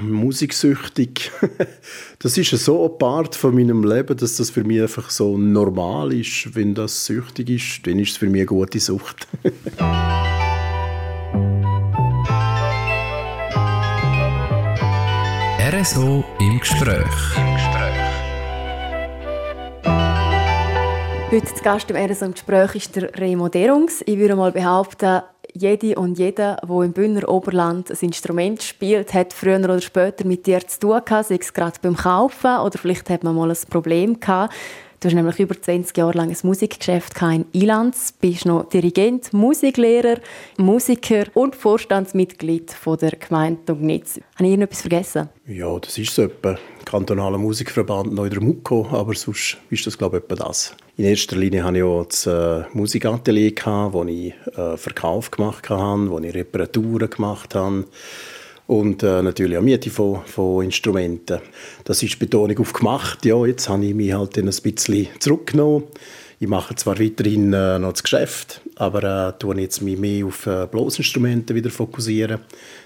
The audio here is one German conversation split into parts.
musiksüchtig. Das ist so ein Part von meinem Leben, dass das für mich einfach so normal ist. Wenn das süchtig ist, dann ist es für mich eine gute Sucht. RSO im Gespräch. Heute zu Gast im RSO im Gespräch ist der Remo Derungs. Ich würde mal behaupten, jede und jeder, der im Bündner Oberland ein Instrument spielt, hat früher oder später mit dir zu tun gehabt, sei es gerade beim Kaufen oder vielleicht hat man mal ein Problem gehabt. Du hast nämlich über 20 Jahre lang ein Musikgeschäft in Ilanz, bist noch Dirigent, Musiklehrer, Musiker und Vorstandsmitglied der Gemeinde Dugnitz. Habe ich irgendetwas vergessen? Ja, das ist so etwa kantonaler Musikverband Neuder Mucko, aber sonst ist das glaube ich etwa das. In erster Linie hatte ich auch das äh, Musikatelier, wo ich äh, Verkauf gemacht habe, wo ich Reparaturen gemacht habe und äh, natürlich auch Miete von, von Instrumenten. Das ist Betonung auf gemacht. Ja, jetzt habe ich mich halt ein bisschen zurückgenommen. Ich mache zwar weiterhin äh, noch das Geschäft, aber äh, tue jetzt mich mehr auf äh, Bloßinstrumente wieder fokussieren.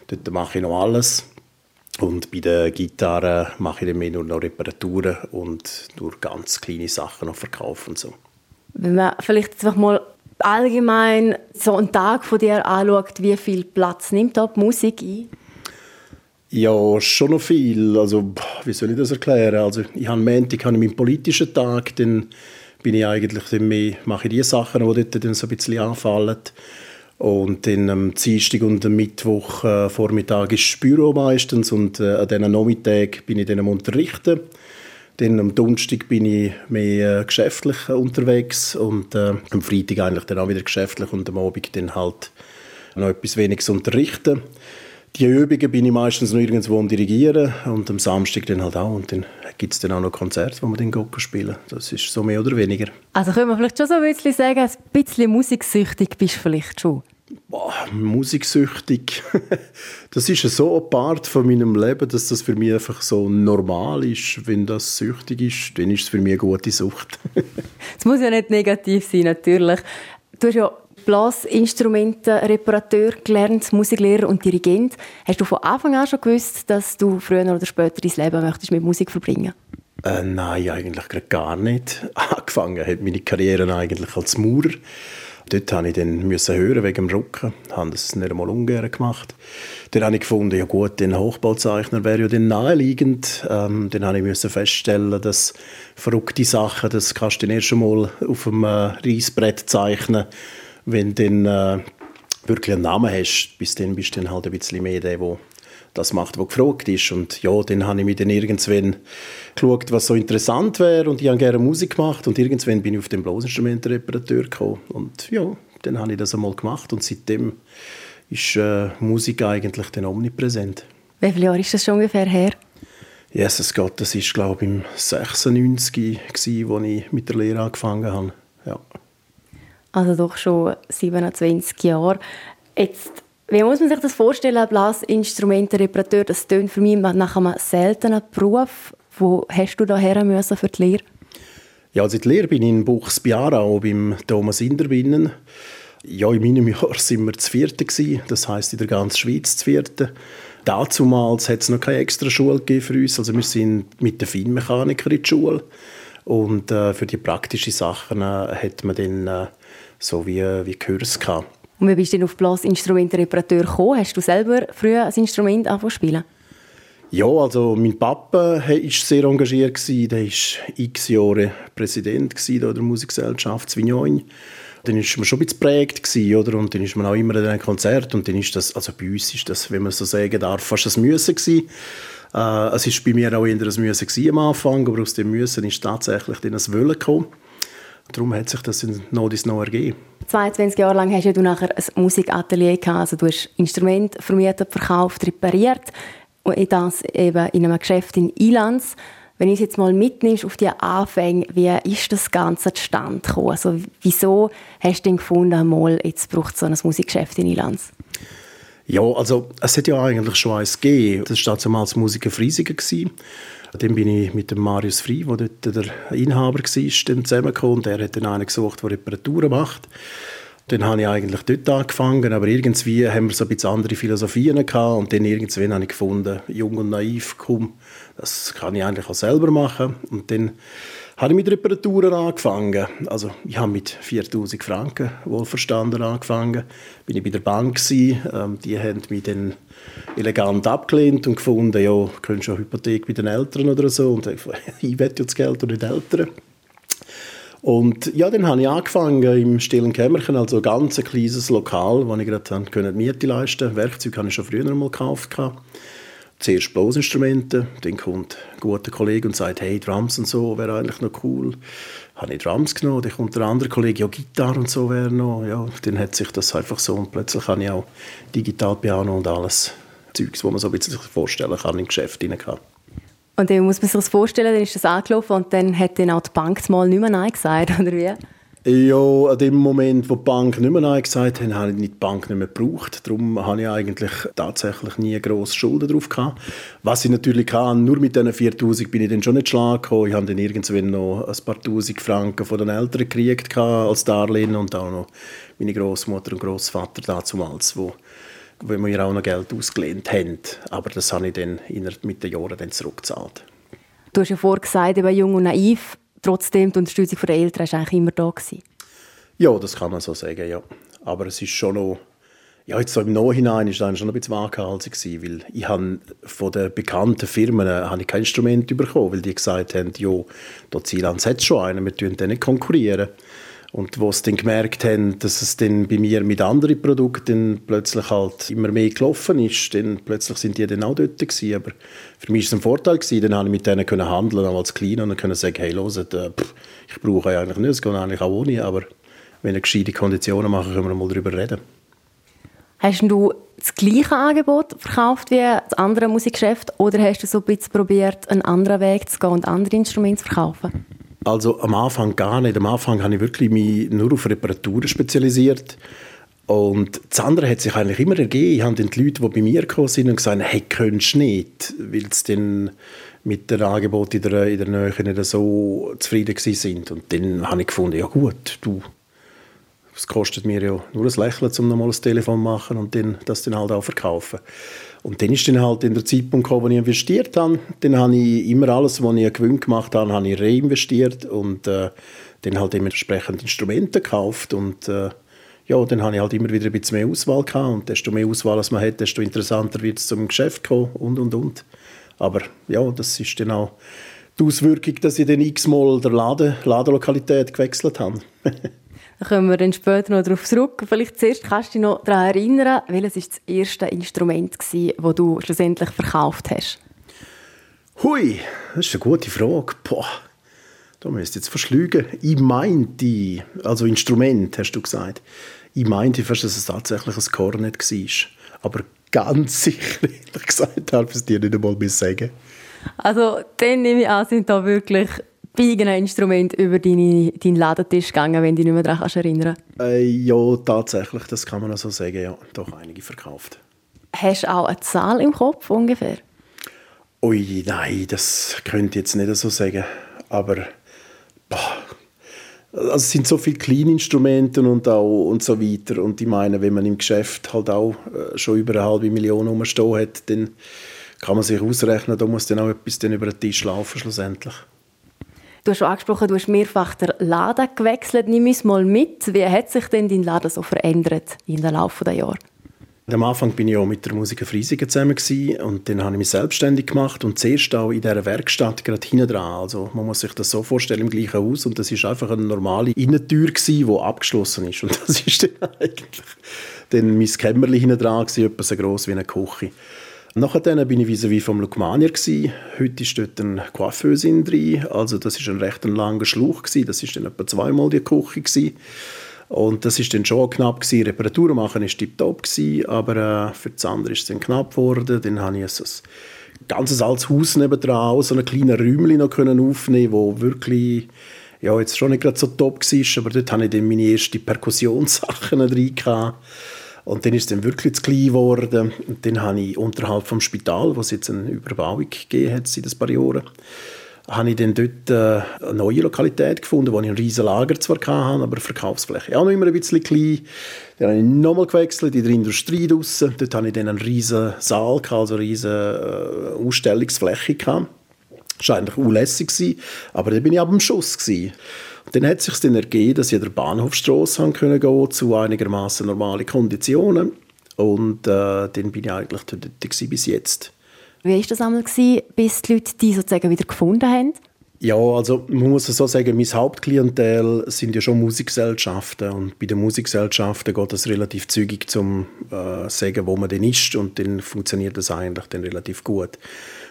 Dort mache ich noch alles. Und bei der Gitarre mache ich dann mehr nur noch Reparaturen und nur ganz kleine Sachen noch verkaufen und so. Wenn man vielleicht einfach mal allgemein so einen Tag von dir anschaut, wie viel Platz nimmt da die Musik ein? Ja, schon noch viel. Also, wie soll ich das erklären? Also, ich habe am Montag habe ich meinen politischen Tag, dann bin ich eigentlich dann mehr, mache ich die Sachen, die dort dann so ein bisschen anfallen. Und dann am Dienstag und am Mittwoch äh, Vormittag ist das Büro meistens und äh, an diesen Nachmittag bin ich dann am Unterrichten. Dann am Donnerstag bin ich mehr äh, geschäftlich unterwegs und äh, am Freitag eigentlich dann auch wieder geschäftlich und am Abend dann halt noch etwas weniges unterrichten. Die Übungen bin ich meistens noch irgendwo am Dirigieren und am Samstag dann halt auch. Und dann gibt es dann auch noch Konzerte, wo man dann Gocco spielen Das ist so mehr oder weniger. Also können wir vielleicht schon so ein bisschen sagen, ein bisschen musiksüchtig bist du vielleicht schon? Boah, musiksüchtig. das ist so ein Part von meinem Leben, dass das für mich einfach so normal ist. Wenn das süchtig ist, dann ist es für mich eine gute Sucht. Es muss ja nicht negativ sein, natürlich. Du hast ja Blasinstrumentenreparateur gelernt, Musiklehrer und Dirigent. Hast du von Anfang an schon gewusst, dass du früher oder später dein Leben möchtest mit Musik verbringen äh, Nein, eigentlich gar nicht. Angefangen hat meine Karriere eigentlich als Maurer. Dort musste ich dann müssen hören wegen dem Rücken. Ich habe das nicht einmal ungern gemacht. Dann habe ich gefunden, ja gut, ein Hochbauzeichner wäre ja dann naheliegend. Ähm, dann habe ich müssen feststellen, dass verrückte Sachen, das kannst du dann erst einmal auf dem äh, Reissbrett zeichnen wenn du dann äh, wirklich einen Namen hast, bis dann bist du dann halt ein bisschen mehr der, der das macht, was gefragt ist. Und ja, dann habe ich mir dann irgendwann geschaut, was so interessant wäre und ich habe gerne Musik gemacht und irgendwann bin ich auf den Blosinstrumentenreparateur gekommen. Und ja, dann habe ich das einmal gemacht und seitdem ist äh, Musik eigentlich dann omnipräsent. Wie viele Jahre ist das schon ungefähr her? Jesus Gott, das war glaube ich im 96 gewesen, als ich mit der Lehre angefangen habe. Ja also doch schon 27 Jahre. Jetzt, wie muss man sich das vorstellen, Blasinstrumentenreparateur, das tönt für mich nach einem seltenen Beruf. Wo hast du daher müssen für die Lehre? Ja, also die Lehre bin ich in Buchsbiarau beim Thomas Inderbinnen. Ja, in meinem Jahr waren wir das vierte gewesen, das heißt in der ganzen Schweiz das vierte. Dazumals hat es noch keine extra Schule für uns, also wir sind mit den Feinmechanikern in die Schule und äh, für die praktischen Sachen äh, hat man dann äh, so wie, wie Kurs gehabt. Und wie bist du denn auf Blasinstrumentenreparateur gekommen? Hast du selber früher ein Instrument angefangen spielen? Ja, also mein Papa war sehr engagiert. Der war x Jahre Präsident der Musikgesellschaft Svignon. Dann war man schon ein bisschen oder? Und dann ist man auch immer in einem Konzert. Und dann ist das, also bei uns ist das, wenn man so sagen darf, fast ein Müssen gewesen. Äh, es war bei mir auch eher ein Müssen am Anfang, aber aus dem Müssen ist tatsächlich dann ein Wollen gekommen. Darum hat sich das in Nodis noch ergeben. 22 Jahre lang hast du nachher ein Musikatelier gehabt. Also du hast Instrumente vermietet, verkauft, repariert. Und das eben in einem Geschäft in Ilanz. Wenn du es jetzt mal mitnimmst auf die Anfänge, wie ist das Ganze zustande gekommen? Also wieso hast du denn gefunden, mal, jetzt braucht es so ein Musikgeschäft in Ilanz? Ja, also es hat ja eigentlich schon eins gegeben. Das war damals Musiker Friesiger. Dann bin ich mit dem Marius Frey, der dort der Inhaber war, zusammengekommen. Und er hat dann einen gesucht, der Reparaturen macht. Dann habe ich eigentlich dort angefangen, aber irgendwie haben wir so ein bisschen andere Philosophien gehabt und dann irgendwann habe ich gefunden, jung und naiv, komm, das kann ich eigentlich auch selber machen. Und dann habe ich mit Reparaturen angefangen. Also ich habe mit 4000 Franken wohlverstanden angefangen. Bin ich bei der Bank. Ähm, die haben mich dann elegant abgelehnt und gefunden, ja, könntest du eine Hypothek bei den Eltern oder so. Und ich, ich ja das Geld und nicht Eltern. Und ja, dann habe ich angefangen im stillen Kämmerchen, also ein ganz kleines Lokal, wo ich gerade die Miete leisten konnte. Werkzeuge habe ich schon früher mal gekauft. Zuerst Blosinstrumente, dann kommt ein guter Kollege und sagt, hey, Drums und so wäre eigentlich noch cool. Habe ich Drums genommen, dann kommt der andere Kollege, ja, Gitarre und so wäre noch. Ja, dann hat sich das einfach so und plötzlich habe ich auch Digitalpiano und alles Zeugs, was man so ein bisschen vorstellen kann im Geschäft hinein. Und dann muss man sich das vorstellen, dann ist das angelaufen und dann hat dann auch die Bank mal nicht mehr Nein gesagt, oder wie? Ja, an dem Moment, wo die Bank nicht mehr Nein gesagt hat, habe ich die Bank nicht mehr gebraucht. Darum habe ich eigentlich tatsächlich nie grosse Schulden drauf gehabt. Was ich natürlich kann, nur mit diesen 4000 bin ich dann schon nicht schlagen gekommen. Ich habe dann irgendwann noch ein paar Tausend Franken von den Eltern gekriegt als Darlehen und auch noch meine Großmutter und Großvater damals, wo wo wir auch noch Geld ausgelehnt haben. Aber das habe ich dann mit den Jahren dann zurückgezahlt. Du hast ja vorhin gesagt, eben jung und naiv, trotzdem die Unterstützung der Eltern war eigentlich immer da gewesen. Ja, das kann man so sagen, ja. Aber es ist schon noch, ja, jetzt so im Nachhinein ist es schon ein bisschen waghalsig gewesen, weil ich habe von den bekannten Firmen habe ich kein Instrument bekommen, weil die gesagt haben, ja, da Zielans hat schon einen, wir können nicht konkurrieren. Und wo sie dann gemerkt haben, dass es dann bei mir mit anderen Produkten plötzlich halt immer mehr gelaufen ist, dann plötzlich sind die dann auch dort gewesen. Aber für mich war es ein Vorteil gewesen, dann konnte ich mit denen können handeln, auch als Kleiner, und können sagen, hey, hört, äh, ich brauche eigentlich nicht, es geht eigentlich auch ohne, aber wenn ihr gescheite Konditionen machen, können wir mal darüber reden. Hast du das gleiche Angebot verkauft wie das andere Musikgeschäft oder hast du so ein bisschen probiert, einen anderen Weg zu gehen und andere Instrumente zu verkaufen? Also am Anfang gar nicht. Am Anfang habe ich wirklich mich nur auf Reparaturen spezialisiert. Und das andere hat sich eigentlich immer ergeben. Ich habe dann die Leute, die bei mir gekommen sind und gesagt hey, könntest du nicht, weil sie dann mit dem Angebot in der, in der Nähe nicht so zufrieden sind. Und dann habe ich gefunden, ja gut, du, es kostet mir ja nur ein Lächeln, um nochmal ein Telefon zu machen und dann, das dann halt auch verkaufen. Und dann ist dann halt in der Zeitpunkt gekommen, wo ich investiert habe. Dann habe ich immer alles, was ich Gewinn gemacht habe, habe ich reinvestiert und äh, dann halt dementsprechend Instrumente gekauft und äh, ja, dann habe ich halt immer wieder ein bisschen mehr Auswahl gehabt und desto mehr Auswahl man hat, desto interessanter wird es zum Geschäft kommen und und und. Aber ja, das ist dann auch die Auswirkung, dass ich dann x-mal der Laden, Ladenlokalität gewechselt habe. Da kommen wir dann später noch darauf zurück. Vielleicht zuerst kannst du dich noch daran erinnern, welches war das erste Instrument, das du schlussendlich verkauft hast? Hui, das ist eine gute Frage. Boah, da müsst jetzt verschlügen. Ich meinte, also Instrument, hast du gesagt. Ich meinte fast, dass es tatsächlich ein Kornet war. Aber ganz sicher, ehrlich gesagt, darf ich es dir nicht einmal mehr sagen. Also, dann nehme ich an, sind da wirklich bei Instrument über deine, deinen Ladentisch gegangen, wenn du dich nicht mehr daran erinnern äh, Ja, tatsächlich, das kann man auch so sagen. Ja, doch einige verkauft. Hast du auch eine Zahl im Kopf ungefähr? Ui, nein, das könnte ich jetzt nicht so sagen. Aber boah, also es sind so viele Kleininstrumente und auch und so weiter. Und ich meine, wenn man im Geschäft halt auch äh, schon über eine halbe Million rumstehen hat, dann kann man sich ausrechnen, da muss dann auch etwas dann über den Tisch laufen schlussendlich. Du hast schon angesprochen, du hast mehrfach den Laden gewechselt. Nimm uns mal mit. Wie hat sich denn dein Laden so verändert in den Laufe der Jahre? Am Anfang bin ich auch mit der Musiker Friesigen zusammen und dann habe ich mich selbstständig gemacht und zuerst auch in dieser Werkstatt gerade hinten dran. Also man muss sich das so vorstellen im gleichen Haus und das ist einfach eine normale Innentür gewesen, die abgeschlossen ist und das ist dann eigentlich dann mein Kämmerchen hinten dran gewesen, etwa so gross wie eine Küche. Nachher bin ich vis-à-vis vom Lukmanier. Heute ist dort ein Coiffeuse drin. Also das ist ein recht langer Schluch. Gewesen. Das ist dann etwa zweimal die Küche. Und das ist dann schon knapp gewesen. Reparaturen machen ist tiptop aber äh, für das andere ist es dann knapp geworden. Dann habe ich ein ganzes altes Haus nebendran, so ein kleines Räumchen noch können aufnehmen, wo wirklich ja, jetzt schon nicht gerade so top war, aber dort hatte ich dann meine ersten Perkussionssachen drin gehabt. Und dann ist es dann wirklich zu klein geworden. Und dann habe ich unterhalb vom Spital, wo es jetzt eine Überbauung gegeben hat seit ein paar Jahren, habe ich dann dort äh, eine neue Lokalität gefunden, wo ich ein riesen Lager zwar hatte, aber Verkaufsfläche auch noch immer ein bisschen klein. Dann habe ich nochmal gewechselt in der Industrie draussen. Dort hatte ich dann einen riesen Saal, also eine riesen äh, Ausstellungsfläche. Gehabt. Das war eigentlich unlässig, aber dann bin ich ab dem Schuss. Dann hat es sich dann ergeben, dass ich an der Bahnhofstrasse gehen konnte, zu einigermaßen normalen Konditionen. Und äh, dann bin ich eigentlich dort bis jetzt. Wie war das einmal, bis die Leute die sozusagen wieder gefunden haben? Ja, also man muss so sagen, mein Hauptklientel sind ja schon Musikgesellschaften und bei den Musikgesellschaften geht es relativ zügig zum äh, sagen, wo man denn ist und dann funktioniert das eigentlich dann relativ gut.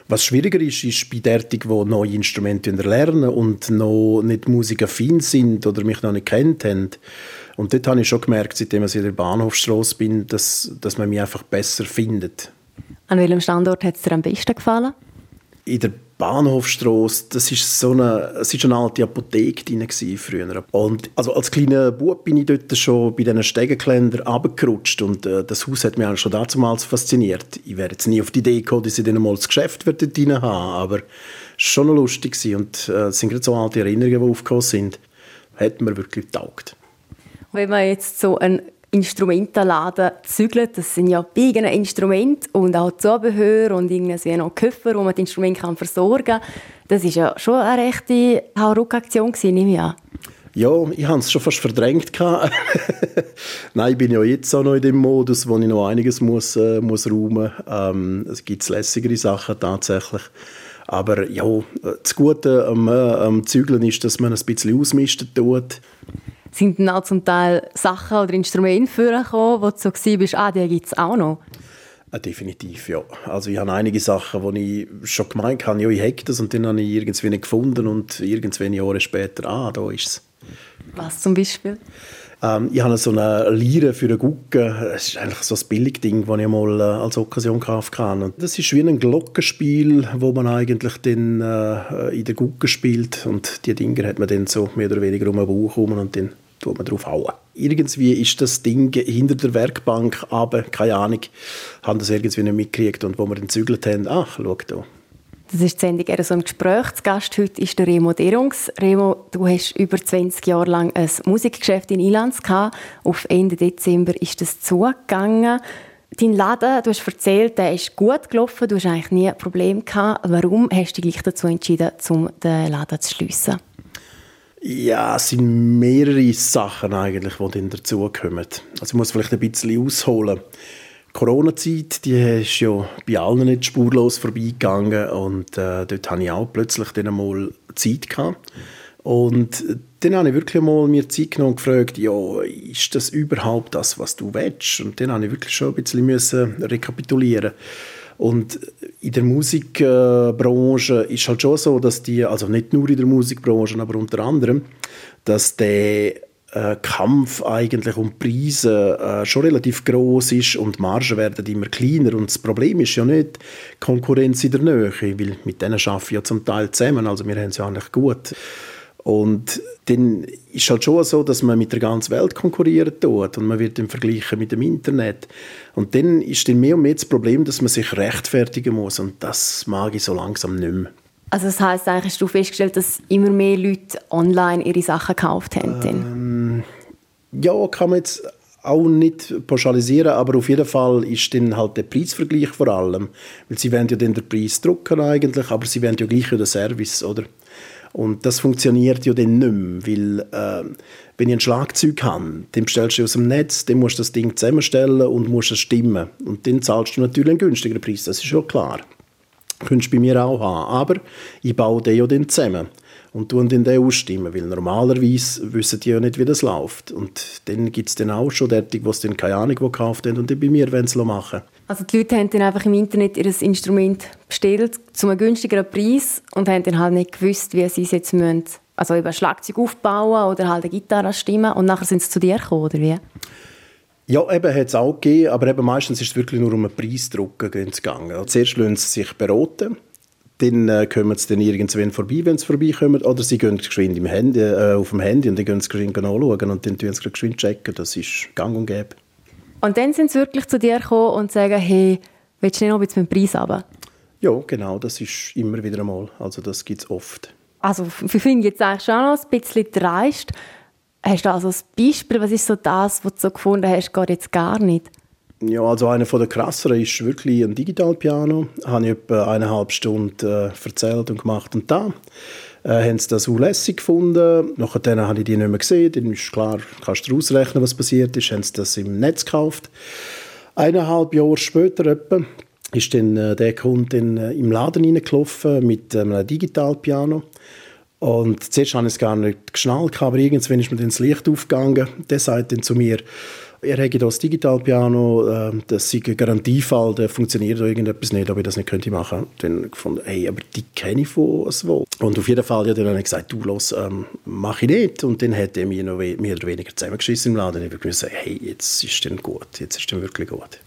Was schwieriger ist, ist bei derartig, die neue Instrumente lernen und noch nicht musikaffin sind oder mich noch nicht kennt haben. Und dort habe ich schon gemerkt, seitdem ich in der Bahnhofstrasse bin, dass, dass man mich einfach besser findet. An welchem Standort hat es dir am besten gefallen? In der Bahnhofstrasse, das ist so eine, es ist eine alte Apotheke drin früher. Und also als kleiner Bub bin ich dort schon bei diesen Stegengeländern runtergerutscht und äh, das Haus hat mich eigentlich schon damals fasziniert. Ich wäre jetzt nie auf die Idee gekommen, dass ich dann mal das Geschäft dort drin habe, aber war schon noch lustig und äh, es sind gerade so alte Erinnerungen, die aufgekommen sind. Hat mir wirklich getaugt. Wenn man jetzt so ein Instrumentenladen zügelt. Das sind ja eigene Instrumente und auch Zubehör und irgendwie noch Koffer, wo man die Instrumente kann versorgen kann. Das war ja schon eine rechte Hauruck-Aktion, nehme ich an. Ja, ich habe es schon fast verdrängt. Nein, ich bin ja jetzt auch noch in dem Modus, wo ich noch einiges muss, äh, muss räumen muss. Ähm, es gibt lässigere Sachen tatsächlich. Aber ja, das Gute am, äh, am Zügeln ist, dass man ein bisschen ausmisten tut sind dann auch zum Teil Sachen oder Instrumente vorgekommen, wo du so warst, ah, die gibt es auch noch? Ja, definitiv, ja. Also ich habe einige Sachen, die ich schon gemeint habe, ja, ich hätte das und dann habe ich irgendwie nicht gefunden und irgendwann Jahre später, ah, da ist es. Was zum Beispiel? Ähm, ich habe so eine Lire für eine Gucke. Das ist eigentlich so ein Billigding, das ich mal äh, als Occasion gekauft habe. Und das ist wie ein Glockenspiel, wo man eigentlich dann, äh, in der Gucke spielt. Und die Dinger hat man dann so mehr oder weniger um den Bauch herum und dann tut man drauf hauen. Irgendwie ist das Ding hinter der Werkbank, aber keine Ahnung, haben das irgendwie nicht mitgekriegt und wo wir dann zügelt haben, ach, schau da. Das ist die Sendung eher so ein Gespräch. Zu Gast heute ist der Remo Derungs. Remo, du hast über 20 Jahre lang ein Musikgeschäft in Ilanz gehabt. Auf Ende Dezember ist das zugegangen. Dein Laden, du hast erzählt, der ist gut gelaufen, du hast eigentlich nie ein Problem gehabt. Warum hast du dich gleich dazu entschieden, den Laden zu schliessen? Ja, es sind mehrere Sachen eigentlich, die dann dazukommen. Also ich muss vielleicht ein bisschen ausholen. Die Corona-Zeit, die ist ja bei allen nicht spurlos vorbeigegangen und äh, dort hatte ich auch plötzlich dann einmal Zeit gehabt. Und dann habe ich wirklich mal mir Zeit genommen und gefragt, ja, ist das überhaupt das, was du willst? Und dann habe ich wirklich schon ein bisschen müssen rekapitulieren und in der Musikbranche ist halt schon so, dass die, also nicht nur in der Musikbranche, aber unter anderem, dass der äh, Kampf eigentlich um Preise äh, schon relativ groß ist und die Margen werden immer kleiner und das Problem ist ja nicht Konkurrenz in der Nähe, weil mit denen arbeite ich ja zum Teil zusammen, also wir haben es ja eigentlich gut. Und dann ist es halt schon so, dass man mit der ganzen Welt konkurrieren tut und man wird dann vergleichen mit dem Internet. Und dann ist dann mehr und mehr das Problem, dass man sich rechtfertigen muss und das mag ich so langsam nicht mehr. Also das heisst eigentlich, hast du festgestellt, dass immer mehr Leute online ihre Sachen gekauft haben? Ähm, ja, kann man jetzt auch nicht pauschalisieren, aber auf jeden Fall ist dann halt der Preisvergleich vor allem. Weil sie wollen ja dann den Preis drucken eigentlich, aber sie wollen ja gleich den Service, oder? Und das funktioniert ja dann nicht mehr, weil äh, wenn ich ein Schlagzeug habe, dann bestellst du aus dem Netz, dann musst du das Ding zusammenstellen und musst es stimmen. Und dann zahlst du natürlich einen günstigeren Preis, das ist schon klar. Könntest du bei mir auch haben. Aber ich baue den ja dann zusammen und tun den dann ausstimmen, weil normalerweise wissen die ja nicht, wie das läuft. Und dann gibt es dann auch schon derartig, die dann keine Ahnung gekauft haben und dann bei mir wollen es machen. Also die Leute haben dann einfach im Internet ihr Instrument bestellt zu einem günstigeren Preis und haben dann halt nicht gewusst, wie sie es jetzt müssen, also über Schlagzeug aufbauen oder halt eine Gitarre stimmen und nachher sind sie zu dir gekommen, oder wie? Ja, eben hat es auch gegeben, aber eben meistens ist es wirklich nur um einen Preisdruck gegangen. Zuerst lassen sie sich beraten dann äh, kommen sie dann irgendwann vorbei, wenn sie vorbeikommen, oder sie gehen geschwind im Handy, äh, auf dem Handy und dann gehen sie geschwind anschauen und dann tun sie geschwind checken. Das ist gang und gäbe. Und dann sind sie wirklich zu dir gekommen und sagen, hey, willst du nicht noch ein bisschen den Preis haben? Ja, genau, das ist immer wieder einmal. Also das gibt es oft. Also wir finden jetzt eigentlich schon noch ein bisschen dreist. Hast du also ein Beispiel, was ist so das, was du so gefunden hast, geht jetzt gar nicht? Ja, also einer der krasseren ist wirklich ein Digitalpiano. Habe ich etwa eineinhalb Stunden äh, erzählt und gemacht und da. Äh, haben sie das auch lässig gefunden. Nachher habe ich die nicht mehr gesehen. Dann ist klar, kannst du ausrechnen, was passiert ist. Haben sie das im Netz gekauft. Eineinhalb Jahre später etwa ist dann äh, der Kunde in, äh, im Laden reingelaufen mit einem Digitalpiano. Und zuerst habe ich es gar nicht geschnallt, aber irgendwann ist mir dann das Licht aufgegangen. Der sagt dann zu mir, er hätte das Digitalpiano, äh, das sei ein Garantiefall, da funktioniert irgendetwas nicht, ob ich das nicht könnte machen. Dann gefunden, hey, aber die kenne ich von wo. Und auf jeden Fall hat er dann gesagt, du, los, ähm, mach ich nicht. Und dann hat er mir noch mehr oder weniger zusammengeschissen im Laden. Ich habe gesagt, hey, jetzt ist es gut, jetzt ist es wirklich gut.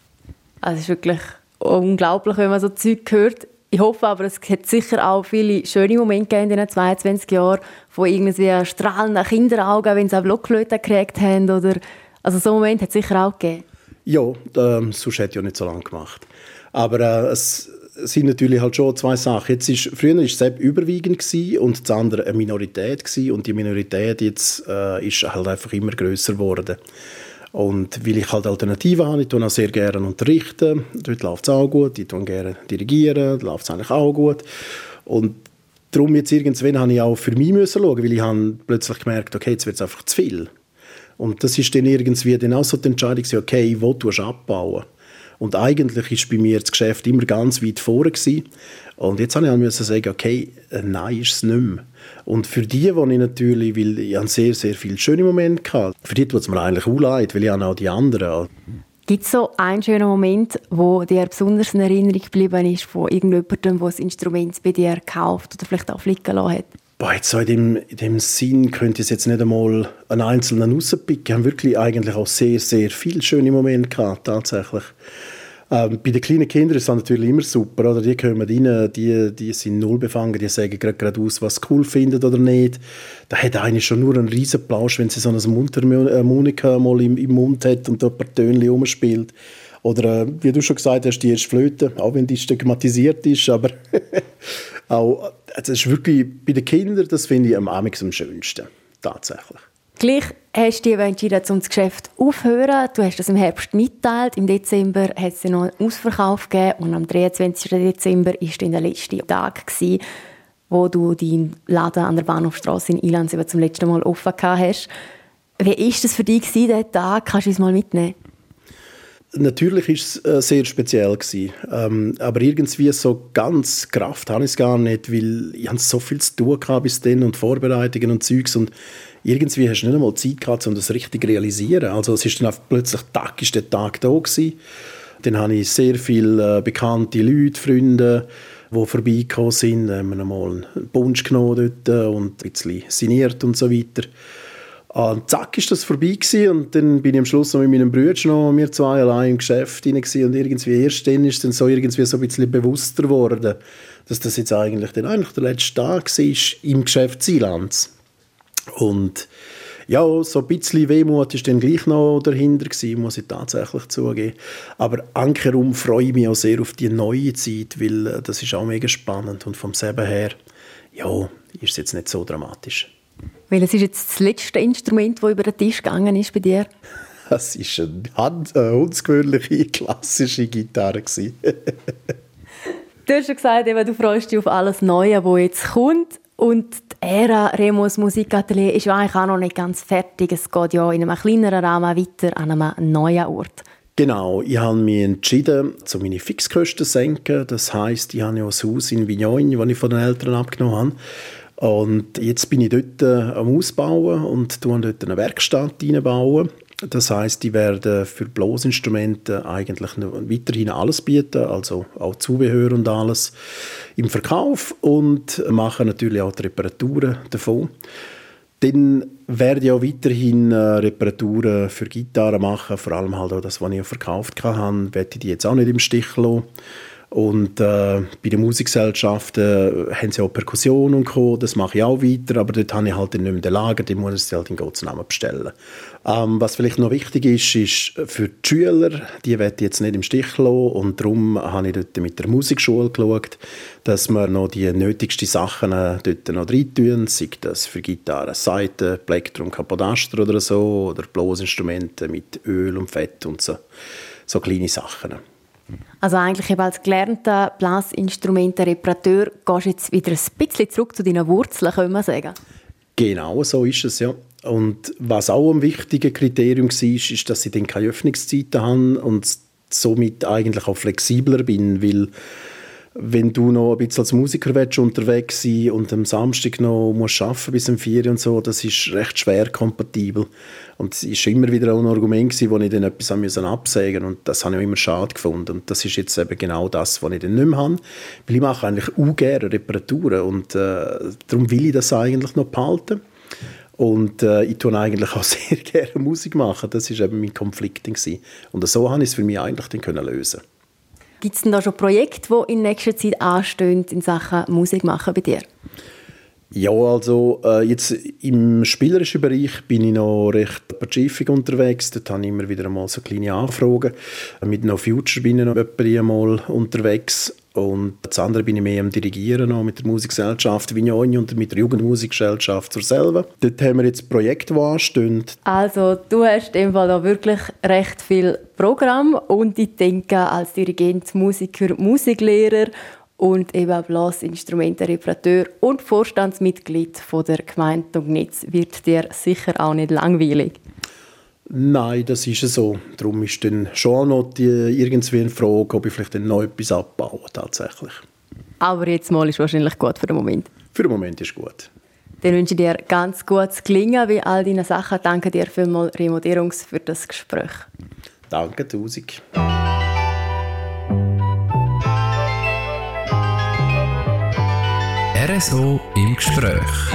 Also es ist wirklich unglaublich, wenn man so Zeug hört. Ich hoffe aber, es hat sicher auch viele schöne Momente in den 22 Jahren, wo irgendwie strahlende Kinderaugen, wenn sie auch Blockflöte gekriegt haben oder also so einen Moment hat es sicher auch gegeben. Ja, ähm, sonst hätte ich ja nicht so lange gemacht. Aber äh, es sind natürlich halt schon zwei Sachen. Jetzt ist, früher war es überwiegend und das andere eine Minorität gewesen und die Minorität jetzt äh, ist halt einfach immer größer geworden. Und weil ich halt Alternativen habe, ich tue auch sehr gerne unterrichten, dort läuft es auch gut, ich tue gerne dirigieren, läuft es eigentlich auch gut. Und darum jetzt irgendwann habe ich auch für mich müssen schauen, weil ich habe plötzlich gemerkt, okay, jetzt wird es einfach zu viel. Und das ist dann irgendwie dann auch so die Entscheidung, okay, wo du abbauen? Und eigentlich ist bei mir das Geschäft immer ganz weit vorne gewesen. Und jetzt musste ich sagen, okay, äh, nein, ist es nicht mehr. Und für die, die ich natürlich, weil ich sehr, sehr viele schöne Momente hatte, für die tut es mir eigentlich auch leid, weil ich auch die anderen. Gibt es so einen schönen Moment, wo dir besonders in Erinnerung geblieben ist, von irgendjemandem, der das Instrument bei dir gekauft oder vielleicht auch flicken lassen hat? Boah, jetzt so in dem, in dem Sinn könnte ich jetzt nicht einmal einen einzelnen rauspicken. Wir haben wirklich eigentlich auch sehr, sehr viele schöne Momente gehabt, tatsächlich. Ähm, bei den kleinen Kindern ist es natürlich immer super, oder? Die kommen rein, die, die sind null befangen, die sagen gerade geradeaus, was sie cool finden oder nicht. Da hat einer schon nur einen riesen Plausch, wenn sie so eine Mundharmonika mal im, im Mund hat und da ein paar Töne rumspielt. Oder, äh, wie du schon gesagt hast, die erste Flöte, auch wenn die stigmatisiert ist, aber auch, also das ist wirklich, bei den Kindern, das finde ich am am schönsten, tatsächlich. Gleich hast du dich entschieden, um das Geschäft aufzuhören. Du hast das im Herbst mitteilt. Im Dezember hat es noch einen Ausverkauf gegeben und am 23. Dezember war dann der letzte Tag, gewesen, wo du deinen Laden an der Bahnhofstrasse in Ilanz zum letzten Mal offen hast. Wie war das für dich, dieser Tag? Kannst du uns mal mitnehmen? Natürlich war es äh, sehr speziell gewesen. Ähm, aber irgendwie so ganz Kraft habe ich es gar nicht, weil ich so viel zu tun hatte bis dann und Vorbereitungen und Zeugs und irgendwie hast du nicht einmal Zeit gehabt, um das richtig zu realisieren. Also es ist dann plötzlich Tag ist der Tag da gewesen. Dann habe ich sehr viele äh, bekannte Leute, Freunde, die vorbeigekommen sind. Dann haben wir mal einen Punsch genommen dort und ein bisschen signiert und so weiter. Und zack ist das vorbei gewesen. und dann bin ich am Schluss noch mit meinem Bruder noch, wir zwei allein im Geschäft rein und irgendwie erst dann ist dann so irgendwie so ein bisschen bewusster geworden, dass das jetzt eigentlich, dann eigentlich der letzte Tag war im Geschäft Silanz. Und ja, so ein bisschen Wehmut ist dann gleich noch dahinter gewesen, muss ich tatsächlich zugeben. Aber ankerum freue ich mich auch sehr auf die neue Zeit, weil äh, das ist auch mega spannend und vom Seben her, ja, ist es jetzt nicht so dramatisch. Welches ist jetzt das letzte Instrument, das über den Tisch gegangen ist bei dir? Das ist eine, Hand, eine hundsgewöhnliche, klassische Gitarre. du hast schon gesagt, eben, du freust dich auf alles Neue, das jetzt kommt. Und die Ära Remus Musikatelier ist eigentlich auch noch nicht ganz fertig. Es geht ja in einem kleineren Rahmen weiter an einem neuen Ort. Genau, ich habe mich entschieden, zu meine Fixkosten zu senken. Das heisst, ich habe ja ein Haus in Vignogne, das ich von den Eltern abgenommen habe. Und jetzt bin ich dort äh, am Ausbauen und tue dort eine Werkstatt reinbauen. Das heißt, die werden für Blosinstrumente eigentlich weiterhin alles bieten, also auch Zubehör und alles im Verkauf und machen natürlich auch die Reparaturen davon. Dann werde ich auch weiterhin äh, Reparaturen für Gitarren machen, vor allem halt auch das, was ich verkauft habe, werde ich die jetzt auch nicht im Stich lassen. Und äh, bei den Musikgesellschaften haben sie auch Perkussion und Co. Das mache ich auch weiter, aber dort habe ich halt nicht mehr den Lager, die muss ich halt in Gottes Namen bestellen. Ähm, was vielleicht noch wichtig ist, ist für die Schüler, die werden jetzt nicht im Stich lassen und darum habe ich dort mit der Musikschule geschaut, dass wir noch die nötigsten Sachen äh, dort noch reintun, sei das für Gitarre, Saiten, Plektrum, Kapodastra oder so, oder Blosinstrumente mit Öl und Fett und so, so kleine Sachen. Also eigentlich eben als gelernter Blasinstrumentenreparateur gehst du jetzt wieder ein bisschen zurück zu deinen Wurzeln, können wir sagen? Genau, so ist es, ja. Und was auch ein wichtiges Kriterium war, ist, dass ich dann keine Öffnungszeiten habe und somit eigentlich auch flexibler bin, weil wenn du noch ein bisschen als Musiker willst, unterwegs sein und am Samstag noch musst arbeiten bis um 4 und so, das ist recht schwer kompatibel. Und es ist immer wieder auch ein Argument gewesen, wo ich dann etwas absägen und das habe ich auch immer schade gefunden. Und das ist jetzt eben genau das, was ich dann nicht mehr habe. Weil ich mache eigentlich auch gerne Reparaturen und äh, darum will ich das eigentlich noch behalten. Und äh, ich tue eigentlich auch sehr gerne Musik machen. Das ist eben mein Konflikt. Gewesen. Und so habe ich es für mich eigentlich dann können lösen Gibt es denn da schon Projekte, die in nächster Zeit anstehen in Sachen Musik machen bei dir? Ja, also äh, jetzt im spielerischen Bereich bin ich noch recht pazifik unterwegs. Dort habe ich immer wieder mal so kleine Anfragen. Mit No Future bin ich noch etwa mal unterwegs. Und das andere bin ich mehr am Dirigieren noch mit der Musikgesellschaft Vignoni und mit der Jugendmusikgesellschaft zur selber. Dort haben wir jetzt Projekte, die anstehen. Also du hast dem Fall da wirklich recht viel Programm und ich denke als Dirigent, Musiker, Musiklehrer und eben Blasinstrumentenreparateur und Vorstandsmitglied von der Gemeinde Dugnitz wird dir sicher auch nicht langweilig. Nein, das ist so. Darum ist dann schon noch die, irgendwie eine Frage, ob ich vielleicht dann noch etwas abbaue tatsächlich. Aber jetzt mal ist wahrscheinlich gut für den Moment. Für den Moment ist gut. Dann wünsche ich dir ganz gutes Gelingen bei all deinen Sachen. Danke dir vielmals, Remo Derungs, für das Gespräch. Danke, Tausig. RSO im Gespräch.